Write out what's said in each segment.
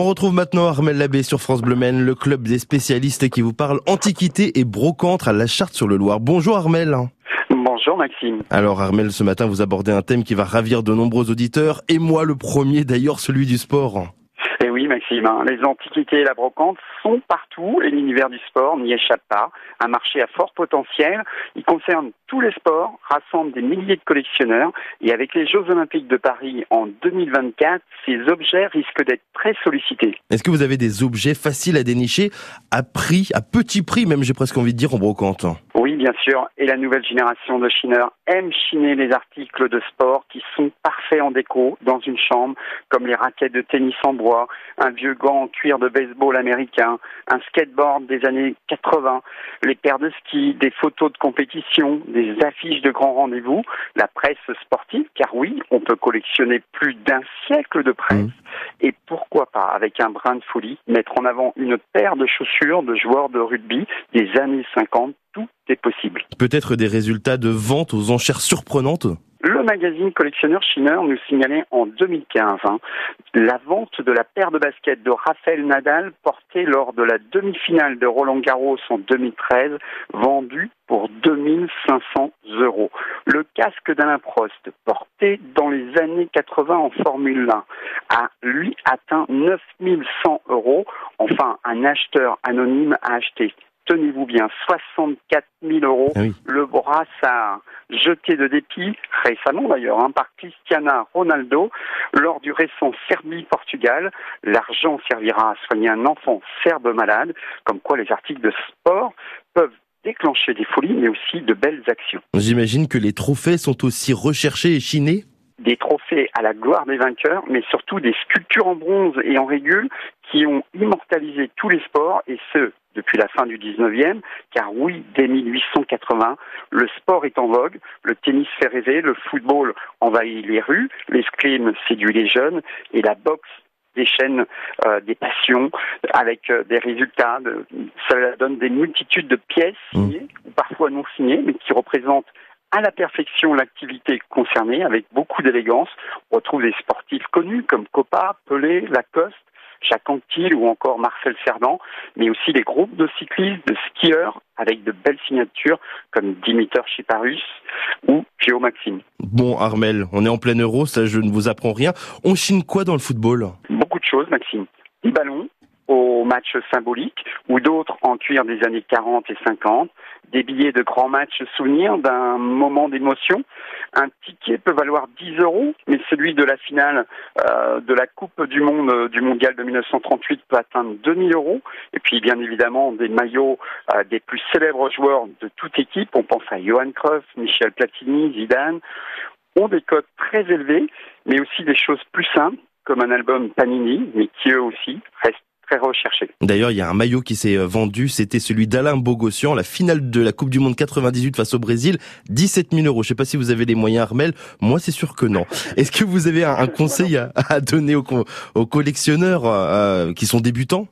On retrouve maintenant Armel Labbé sur France Bleu Maine, le club des spécialistes qui vous parle antiquité et brocante à la Charte sur le Loir. Bonjour Armel. Bonjour Maxime. Alors Armel, ce matin vous abordez un thème qui va ravir de nombreux auditeurs et moi le premier d'ailleurs celui du sport. Maxime, les antiquités et la brocante sont partout et l'univers du sport n'y échappe pas. Un marché à fort potentiel. Il concerne tous les sports, rassemble des milliers de collectionneurs et avec les Jeux Olympiques de Paris en 2024, ces objets risquent d'être très sollicités. Est-ce que vous avez des objets faciles à dénicher à prix, à petit prix même, j'ai presque envie de dire, en brocante? Oui, bien sûr. Et la nouvelle génération de chineurs aime chiner les articles de sport qui sont parfaits en déco dans une chambre, comme les raquettes de tennis en bois, un vieux gant en cuir de baseball américain, un skateboard des années 80, les paires de ski, des photos de compétition, des affiches de grands rendez-vous, la presse sportive, car oui, on peut collectionner plus d'un siècle de presse, mmh. et pourquoi pas, avec un brin de folie, mettre en avant une paire de chaussures de joueurs de rugby des années 50, tout est possible. Peut-être des résultats de vente aux enchères surprenantes le magazine Collectionneur Chineur nous signalait en 2015 hein, la vente de la paire de baskets de Rafael Nadal portée lors de la demi-finale de Roland Garros en 2013, vendue pour 2500 euros. Le casque d'Alain Prost, porté dans les années 80 en Formule 1, a lui atteint 9100 euros. Enfin, un acheteur anonyme a acheté tenez-vous bien, 64 000 euros. Ah Le brassard jeté de dépit, récemment d'ailleurs, hein, par Cristiana Ronaldo, lors du récent Serbie-Portugal. L'argent servira à soigner un enfant serbe malade, comme quoi les articles de sport peuvent déclencher des folies, mais aussi de belles actions. J'imagine que les trophées sont aussi recherchés et chinés des trophées à la gloire des vainqueurs, mais surtout des sculptures en bronze et en régule qui ont immortalisé tous les sports, et ce, depuis la fin du 19e, car oui, dès 1880, le sport est en vogue, le tennis fait rêver, le football envahit les rues, l'escrime séduit les jeunes, et la boxe déchaîne euh, des passions avec euh, des résultats. De, ça donne des multitudes de pièces mmh. signées, ou parfois non signées, mais qui représentent à la perfection l'activité concernée avec beaucoup d'élégance. On retrouve des sportifs connus comme Copa, Pelé, Lacoste, Jacques Anquetil ou encore Marcel Cerdan, mais aussi des groupes de cyclistes, de skieurs avec de belles signatures comme Dimitar Chiparus ou Géo Maxime. Bon Armel, on est en plein euro, ça je ne vous apprends rien. On chine quoi dans le football? Beaucoup de choses Maxime. Des ballons, aux matchs symboliques ou d'autres en cuir des années 40 et 50, des billets de grands matchs souvenirs d'un moment d'émotion. Un ticket peut valoir 10 euros, mais celui de la finale euh, de la Coupe du Monde euh, du Mondial de 1938 peut atteindre 2000 euros. Et puis bien évidemment des maillots euh, des plus célèbres joueurs de toute équipe. On pense à Johan Cruyff, Michel Platini, Zidane ont des codes très élevés, mais aussi des choses plus simples, comme un album Panini, mais qui eux aussi restent D'ailleurs, il y a un maillot qui s'est euh, vendu, c'était celui d'Alain Bogossian, la finale de la Coupe du Monde 98 face au Brésil, 17 000 euros. Je sais pas si vous avez les moyens, Armel. Moi, c'est sûr que non. Est-ce que vous avez un, conseil à, donner aux, collectionneurs euh, qui sont débutants?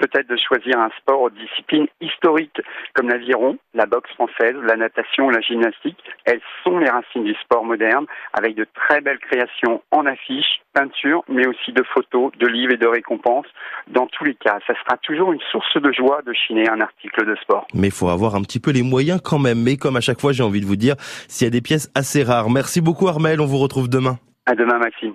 Peut-être de choisir un sport aux disciplines historiques comme l'aviron, la boxe française, la natation, la gymnastique. Elles sont les racines du sport moderne avec de très belles créations en affiches, peintures, mais aussi de photos, de livres et de récompenses. Dans tous les cas, ça sera toujours une source de joie de chiner un article de sport. Mais il faut avoir un petit peu les moyens quand même. Mais comme à chaque fois, j'ai envie de vous dire, s'il y a des pièces assez rares. Merci beaucoup Armel, on vous retrouve demain. À demain Maxime.